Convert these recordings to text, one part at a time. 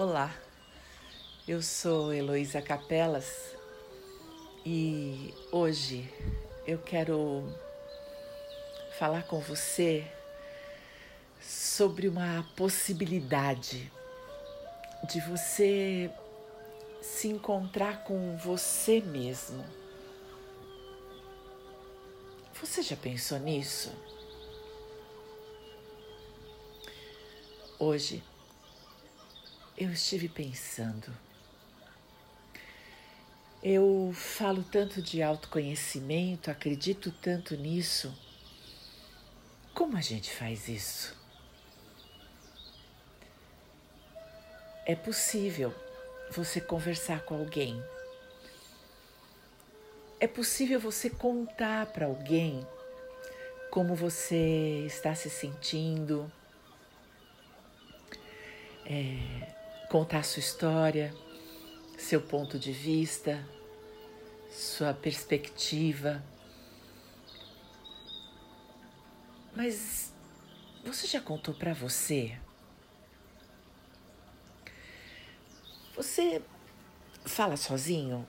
Olá, eu sou Heloísa Capelas e hoje eu quero falar com você sobre uma possibilidade de você se encontrar com você mesmo. Você já pensou nisso? Hoje eu estive pensando. Eu falo tanto de autoconhecimento, acredito tanto nisso. Como a gente faz isso? É possível você conversar com alguém. É possível você contar para alguém como você está se sentindo. É, contar sua história, seu ponto de vista, sua perspectiva. Mas você já contou para você? Você fala sozinho?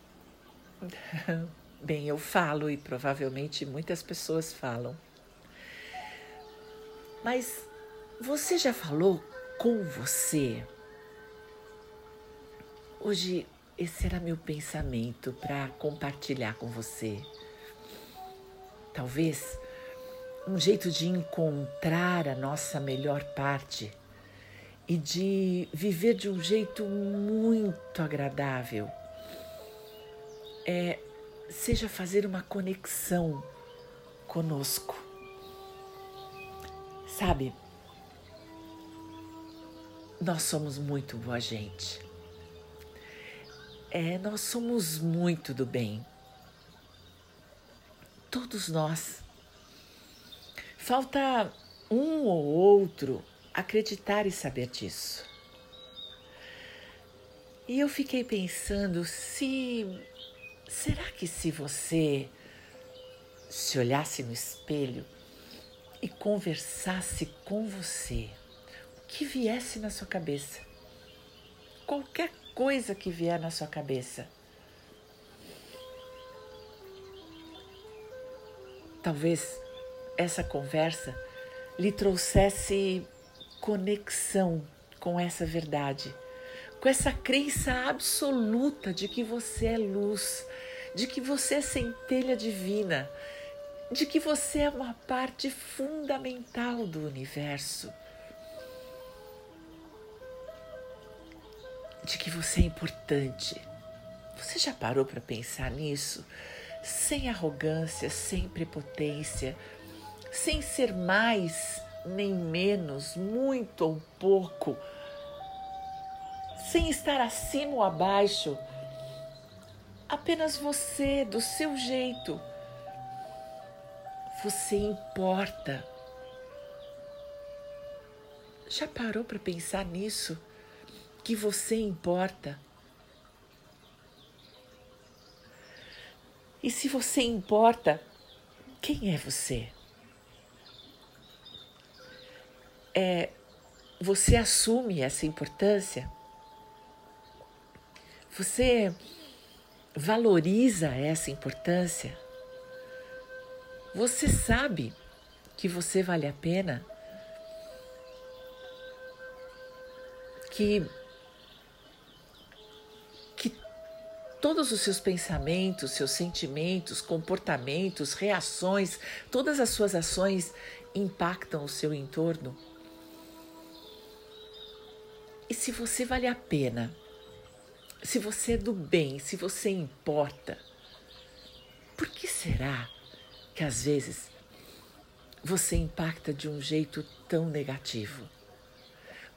Bem, eu falo e provavelmente muitas pessoas falam. Mas você já falou com você? Hoje, esse era meu pensamento para compartilhar com você. Talvez um jeito de encontrar a nossa melhor parte e de viver de um jeito muito agradável é seja fazer uma conexão conosco. Sabe, nós somos muito boa gente. É, nós somos muito do bem. Todos nós. Falta um ou outro acreditar e saber disso. E eu fiquei pensando se. Será que se você se olhasse no espelho e conversasse com você, o que viesse na sua cabeça? Qualquer coisa que vier na sua cabeça. Talvez essa conversa lhe trouxesse conexão com essa verdade, com essa crença absoluta de que você é luz, de que você é centelha divina, de que você é uma parte fundamental do universo. De que você é importante. Você já parou para pensar nisso? Sem arrogância, sem prepotência, sem ser mais nem menos, muito ou pouco, sem estar acima ou abaixo, apenas você, do seu jeito. Você importa. Já parou para pensar nisso? Que você importa. E se você importa, quem é você? É, você assume essa importância? Você valoriza essa importância? Você sabe que você vale a pena? Que todos os seus pensamentos, seus sentimentos, comportamentos, reações, todas as suas ações impactam o seu entorno? E se você vale a pena, se você é do bem, se você importa, por que será que às vezes você impacta de um jeito tão negativo?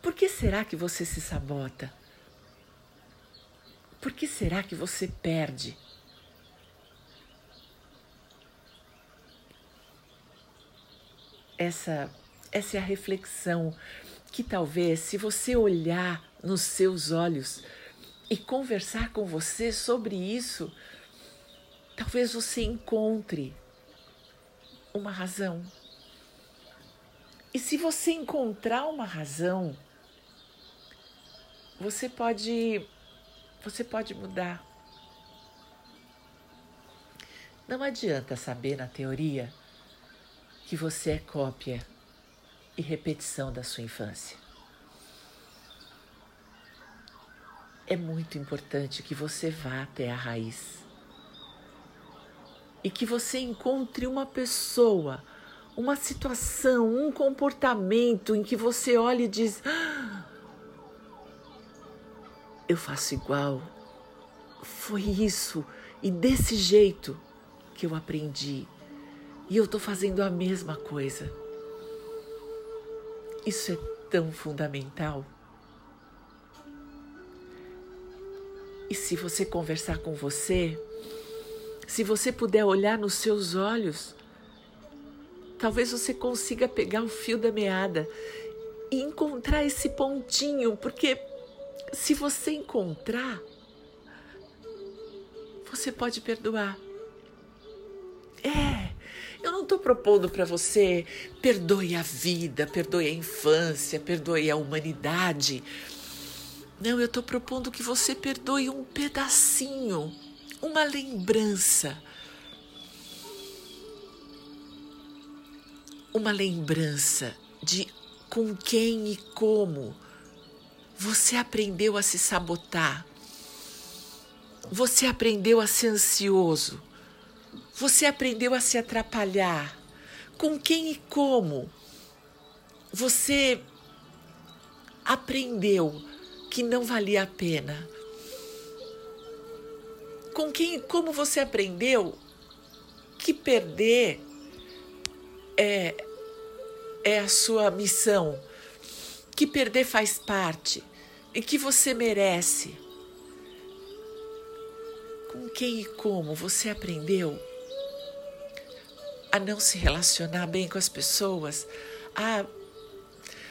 Por que será que você se sabota? Por que será que você perde? Essa, essa é a reflexão que talvez, se você olhar nos seus olhos e conversar com você sobre isso, talvez você encontre uma razão. E se você encontrar uma razão, você pode você pode mudar. Não adianta saber na teoria que você é cópia e repetição da sua infância. É muito importante que você vá até a raiz e que você encontre uma pessoa, uma situação, um comportamento em que você olhe e diz: ah, Eu faço igual. Foi isso e desse jeito que eu aprendi. E eu estou fazendo a mesma coisa. Isso é tão fundamental. E se você conversar com você, se você puder olhar nos seus olhos, talvez você consiga pegar o fio da meada e encontrar esse pontinho, porque se você encontrar, você pode perdoar. É, eu não estou propondo para você perdoe a vida, perdoe a infância, perdoe a humanidade. Não, eu estou propondo que você perdoe um pedacinho uma lembrança. Uma lembrança de com quem e como você aprendeu a se sabotar. Você aprendeu a ser ansioso. Você aprendeu a se atrapalhar. Com quem e como você aprendeu que não valia a pena com quem, como você aprendeu que perder é, é a sua missão, que perder faz parte e que você merece. Com quem e como você aprendeu a não se relacionar bem com as pessoas, a,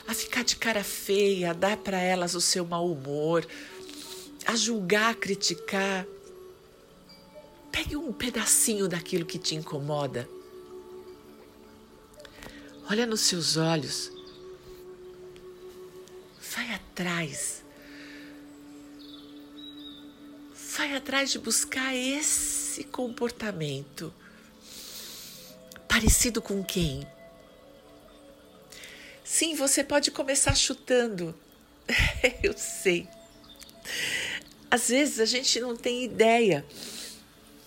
a ficar de cara feia, a dar para elas o seu mau humor, a julgar, a criticar. Pegue um pedacinho daquilo que te incomoda. Olha nos seus olhos. Vai atrás. Vai atrás de buscar esse comportamento. Parecido com quem? Sim, você pode começar chutando. Eu sei. Às vezes a gente não tem ideia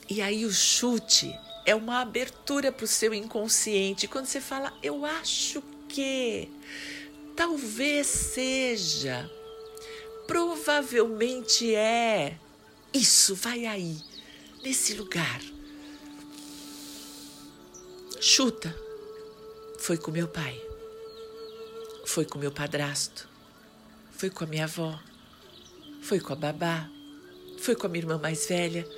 e aí o chute é uma abertura para o seu inconsciente. Quando você fala, eu acho que, talvez seja, provavelmente é. Isso, vai aí, nesse lugar. Chuta. Foi com meu pai. Foi com meu padrasto. Foi com a minha avó. Foi com a babá. Foi com a minha irmã mais velha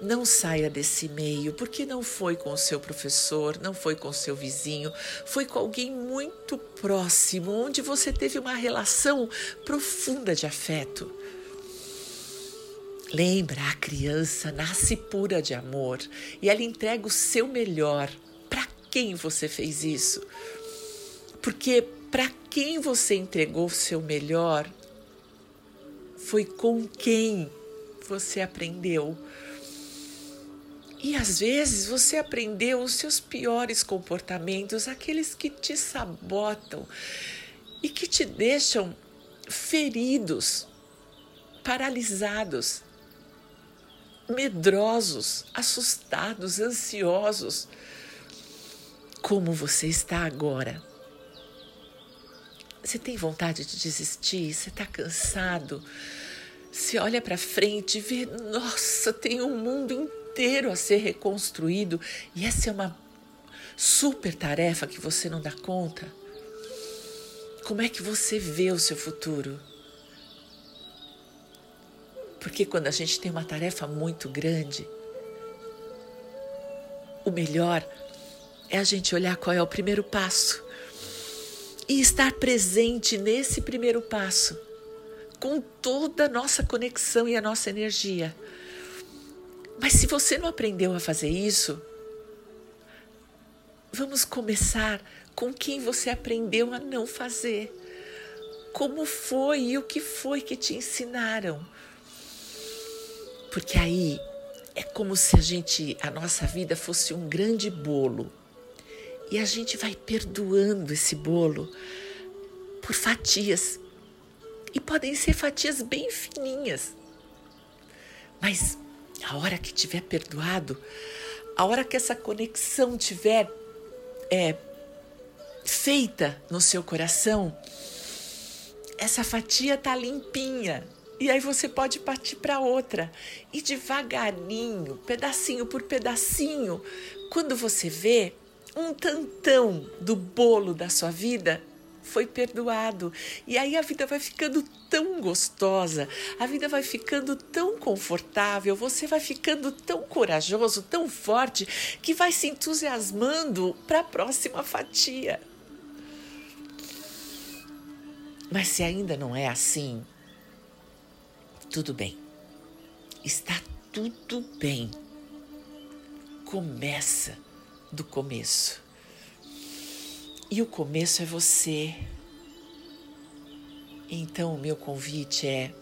não saia desse meio, porque não foi com o seu professor, não foi com o seu vizinho, foi com alguém muito próximo, onde você teve uma relação profunda de afeto. Lembra, a criança nasce pura de amor e ela entrega o seu melhor. Para quem você fez isso? Porque para quem você entregou o seu melhor foi com quem você aprendeu e às vezes você aprendeu os seus piores comportamentos, aqueles que te sabotam e que te deixam feridos, paralisados, medrosos, assustados, ansiosos. Como você está agora? Você tem vontade de desistir? Você está cansado? Você olha para frente e vê, nossa, tem um mundo inteiro a ser reconstruído e essa é uma super tarefa que você não dá conta. Como é que você vê o seu futuro? Porque quando a gente tem uma tarefa muito grande, o melhor é a gente olhar qual é o primeiro passo e estar presente nesse primeiro passo, com toda a nossa conexão e a nossa energia. Mas se você não aprendeu a fazer isso, vamos começar com quem você aprendeu a não fazer. como foi e o que foi que te ensinaram. Porque aí é como se a gente, a nossa vida fosse um grande bolo. E a gente vai perdoando esse bolo por fatias. E podem ser fatias bem fininhas. Mas a hora que tiver perdoado, a hora que essa conexão tiver é, feita no seu coração, essa fatia tá limpinha. E aí você pode partir para outra. E devagarinho, pedacinho por pedacinho, quando você vê um tantão do bolo da sua vida foi perdoado. E aí a vida vai ficando tão gostosa, a vida vai ficando tão confortável, você vai ficando tão corajoso, tão forte, que vai se entusiasmando para a próxima fatia. Mas se ainda não é assim, tudo bem. Está tudo bem. Começa do começo. E o começo é você. Então, o meu convite é: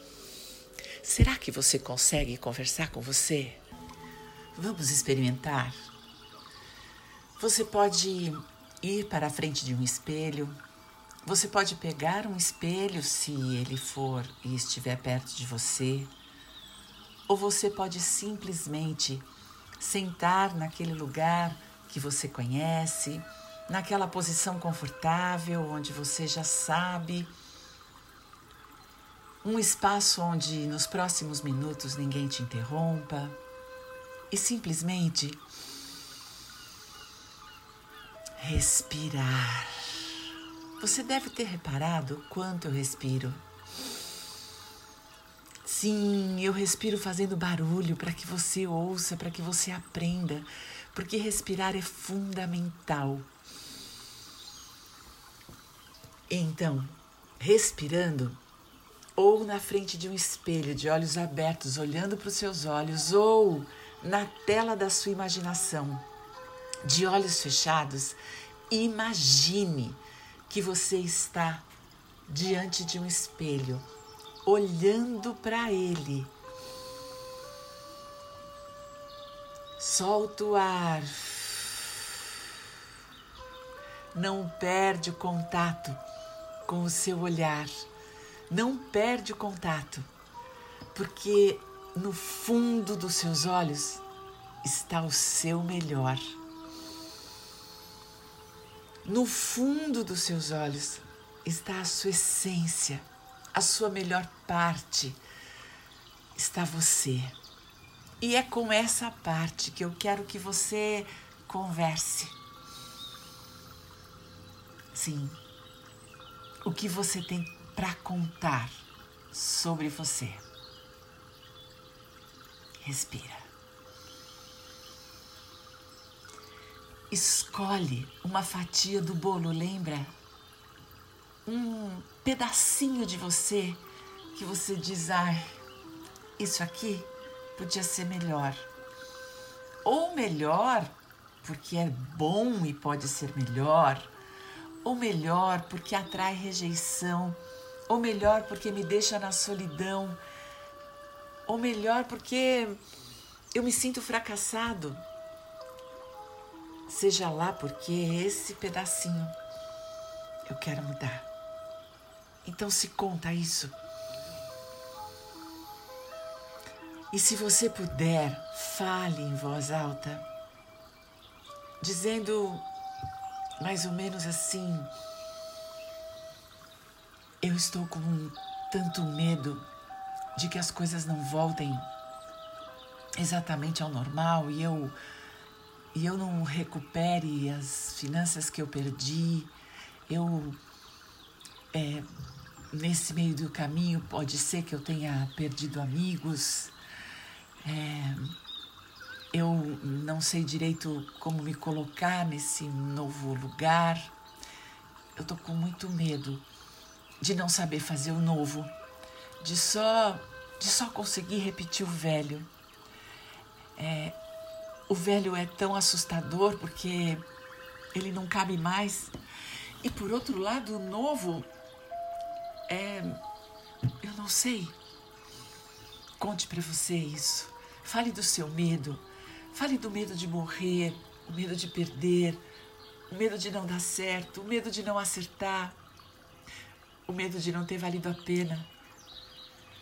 será que você consegue conversar com você? Vamos experimentar? Você pode ir para a frente de um espelho. Você pode pegar um espelho se ele for e estiver perto de você. Ou você pode simplesmente sentar naquele lugar que você conhece naquela posição confortável onde você já sabe. Um espaço onde nos próximos minutos ninguém te interrompa e simplesmente respirar. Você deve ter reparado quanto eu respiro. Sim, eu respiro fazendo barulho para que você ouça, para que você aprenda, porque respirar é fundamental. Então, respirando, ou na frente de um espelho, de olhos abertos, olhando para os seus olhos, ou na tela da sua imaginação, de olhos fechados, imagine que você está diante de um espelho, olhando para ele. Solta o ar. Não perde o contato com o seu olhar. Não perde o contato, porque no fundo dos seus olhos está o seu melhor. No fundo dos seus olhos está a sua essência, a sua melhor parte. Está você. E é com essa parte que eu quero que você converse. Sim, o que você tem para contar sobre você. Respira. Escolhe uma fatia do bolo, lembra? Um pedacinho de você que você diz, ai, isso aqui podia ser melhor. Ou melhor, porque é bom e pode ser melhor ou melhor, porque atrai rejeição, ou melhor, porque me deixa na solidão, ou melhor, porque eu me sinto fracassado. Seja lá porque esse pedacinho eu quero mudar. Então se conta isso. E se você puder, fale em voz alta, dizendo mais ou menos assim. Eu estou com tanto medo de que as coisas não voltem exatamente ao normal e eu e eu não recupere as finanças que eu perdi. Eu é, nesse meio do caminho pode ser que eu tenha perdido amigos. É, eu não sei direito como me colocar nesse novo lugar. Eu tô com muito medo de não saber fazer o novo, de só de só conseguir repetir o velho. É, o velho é tão assustador porque ele não cabe mais. E por outro lado, o novo É. Eu não sei. Conte para você isso. Fale do seu medo. Fale do medo de morrer, o medo de perder, o medo de não dar certo, o medo de não acertar, o medo de não ter valido a pena.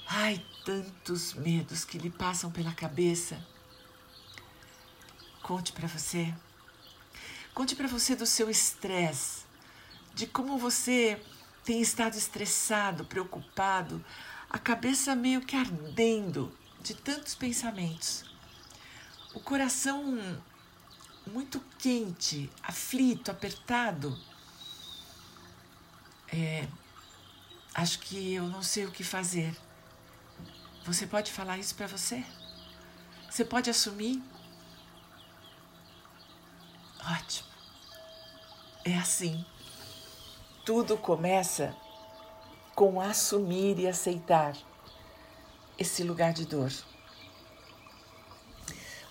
Ai, tantos medos que lhe passam pela cabeça. Conte para você. Conte para você do seu estresse, de como você tem estado estressado, preocupado, a cabeça meio que ardendo de tantos pensamentos. O coração muito quente, aflito, apertado. É, acho que eu não sei o que fazer. Você pode falar isso para você? Você pode assumir? Ótimo. É assim. Tudo começa com assumir e aceitar esse lugar de dor.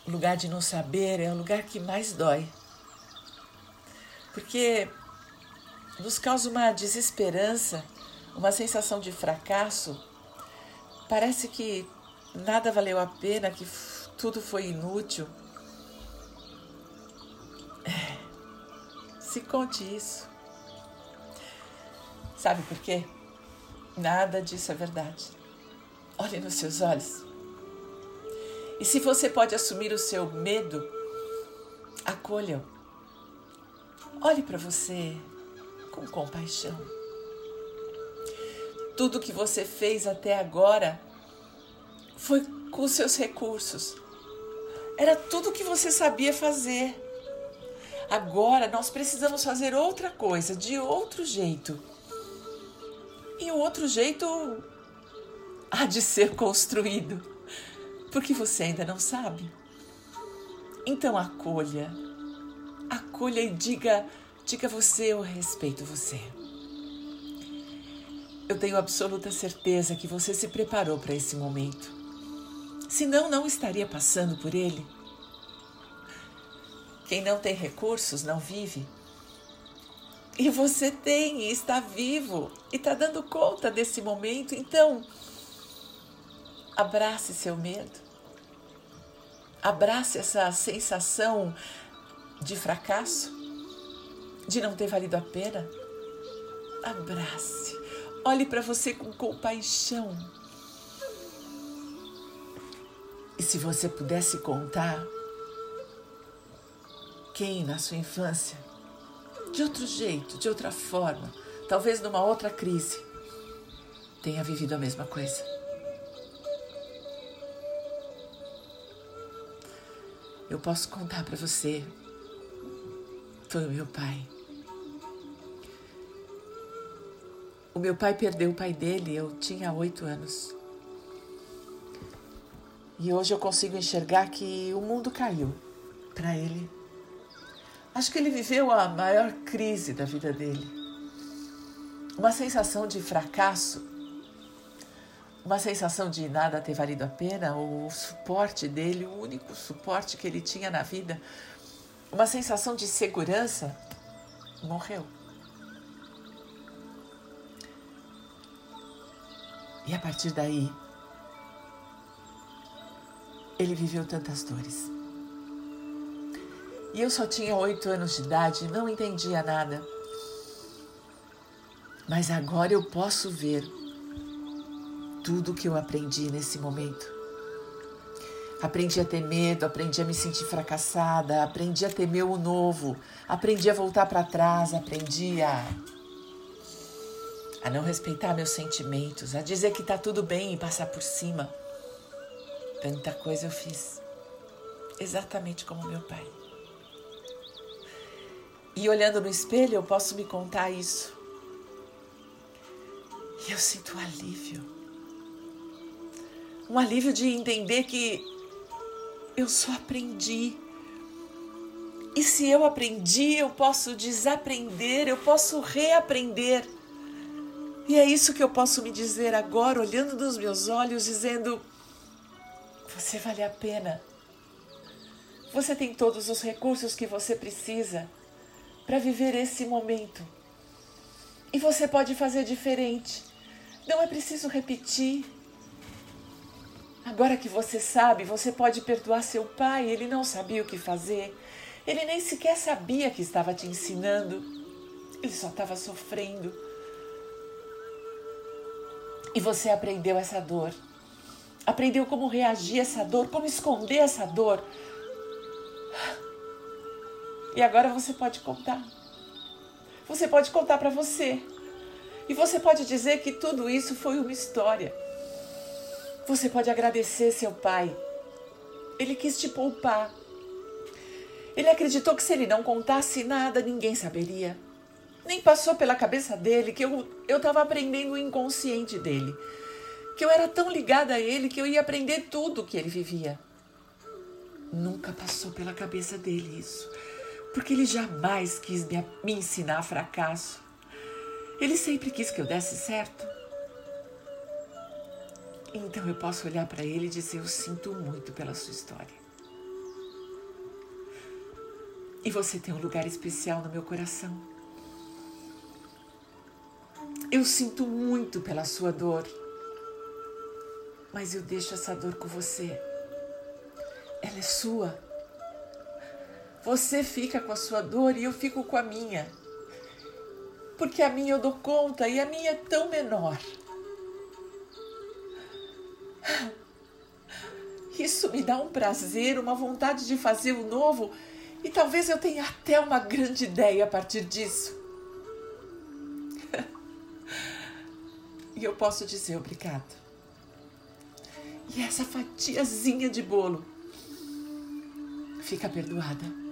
O lugar de não saber é o lugar que mais dói. Porque nos causa uma desesperança, uma sensação de fracasso Parece que nada valeu a pena, que tudo foi inútil. Se conte isso. Sabe por quê? Nada disso é verdade. Olhe nos seus olhos. E se você pode assumir o seu medo, acolha-o. Olhe para você com compaixão. Tudo que você fez até agora foi com seus recursos. Era tudo que você sabia fazer. Agora nós precisamos fazer outra coisa, de outro jeito. E o outro jeito há de ser construído, porque você ainda não sabe. Então acolha, acolha e diga, diga você, eu respeito você. Eu tenho absoluta certeza que você se preparou para esse momento. Senão, não estaria passando por ele. Quem não tem recursos não vive. E você tem e está vivo e está dando conta desse momento. Então, abrace seu medo. Abrace essa sensação de fracasso, de não ter valido a pena. Abrace. Olhe para você com compaixão. E se você pudesse contar quem na sua infância, de outro jeito, de outra forma, talvez numa outra crise, tenha vivido a mesma coisa. Eu posso contar para você. Foi o meu pai. O meu pai perdeu o pai dele, eu tinha oito anos. E hoje eu consigo enxergar que o mundo caiu para ele. Acho que ele viveu a maior crise da vida dele. Uma sensação de fracasso, uma sensação de nada ter valido a pena, o suporte dele, o único suporte que ele tinha na vida, uma sensação de segurança, morreu. E a partir daí, ele viveu tantas dores. E eu só tinha oito anos de idade, não entendia nada. Mas agora eu posso ver tudo que eu aprendi nesse momento. Aprendi a ter medo, aprendi a me sentir fracassada, aprendi a temer o novo, aprendi a voltar para trás, aprendi a a não respeitar meus sentimentos, a dizer que tá tudo bem e passar por cima. Tanta coisa eu fiz, exatamente como meu pai. E olhando no espelho, eu posso me contar isso. E eu sinto um alívio. Um alívio de entender que eu só aprendi. E se eu aprendi, eu posso desaprender, eu posso reaprender. E é isso que eu posso me dizer agora, olhando nos meus olhos, dizendo: Você vale a pena. Você tem todos os recursos que você precisa para viver esse momento. E você pode fazer diferente. Não é preciso repetir. Agora que você sabe, você pode perdoar seu pai. Ele não sabia o que fazer. Ele nem sequer sabia que estava te ensinando. Ele só estava sofrendo. E você aprendeu essa dor. Aprendeu como reagir a essa dor, como esconder essa dor. E agora você pode contar. Você pode contar para você. E você pode dizer que tudo isso foi uma história. Você pode agradecer seu pai. Ele quis te poupar. Ele acreditou que se ele não contasse nada, ninguém saberia. Nem passou pela cabeça dele que eu estava aprendendo o inconsciente dele. Que eu era tão ligada a ele que eu ia aprender tudo que ele vivia. Nunca passou pela cabeça dele isso porque ele jamais quis me, me ensinar fracasso. Ele sempre quis que eu desse certo. Então eu posso olhar para ele e dizer: Eu sinto muito pela sua história. E você tem um lugar especial no meu coração. Eu sinto muito pela sua dor, mas eu deixo essa dor com você. Ela é sua. Você fica com a sua dor e eu fico com a minha. Porque a minha eu dou conta e a minha é tão menor. Isso me dá um prazer, uma vontade de fazer o novo e talvez eu tenha até uma grande ideia a partir disso. e eu posso dizer obrigado. E essa fatiazinha de bolo fica perdoada.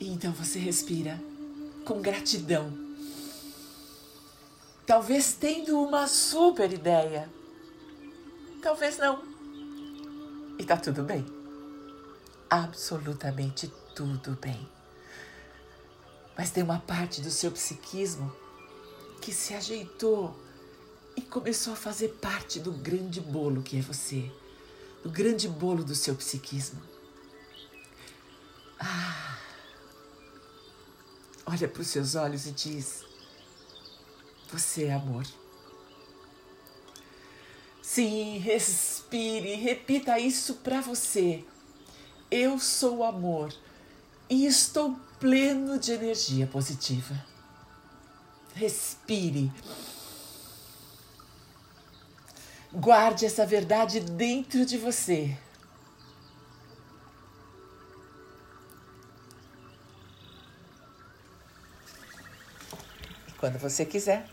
E então você respira com gratidão. Talvez tendo uma super ideia. Talvez não. E tá tudo bem. Absolutamente tudo bem. Mas tem uma parte do seu psiquismo que se ajeitou e começou a fazer parte do grande bolo que é você, do grande bolo do seu psiquismo. Ah, olha para os seus olhos e diz: Você é amor. Sim, respire, repita isso para você. Eu sou amor e estou pleno de energia positiva. Respire. Guarde essa verdade dentro de você. Quando você quiser,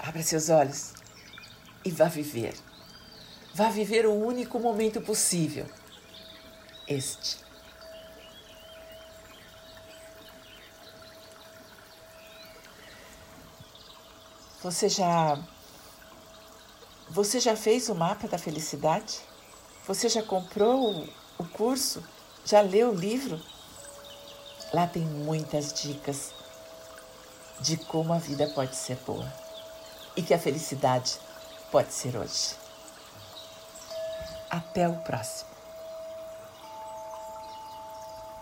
abra seus olhos e vá viver. Vá viver o único momento possível. Este. Você já Você já fez o mapa da felicidade? Você já comprou o curso? Já leu o livro? Lá tem muitas dicas de como a vida pode ser boa e que a felicidade pode ser hoje. Até o próximo.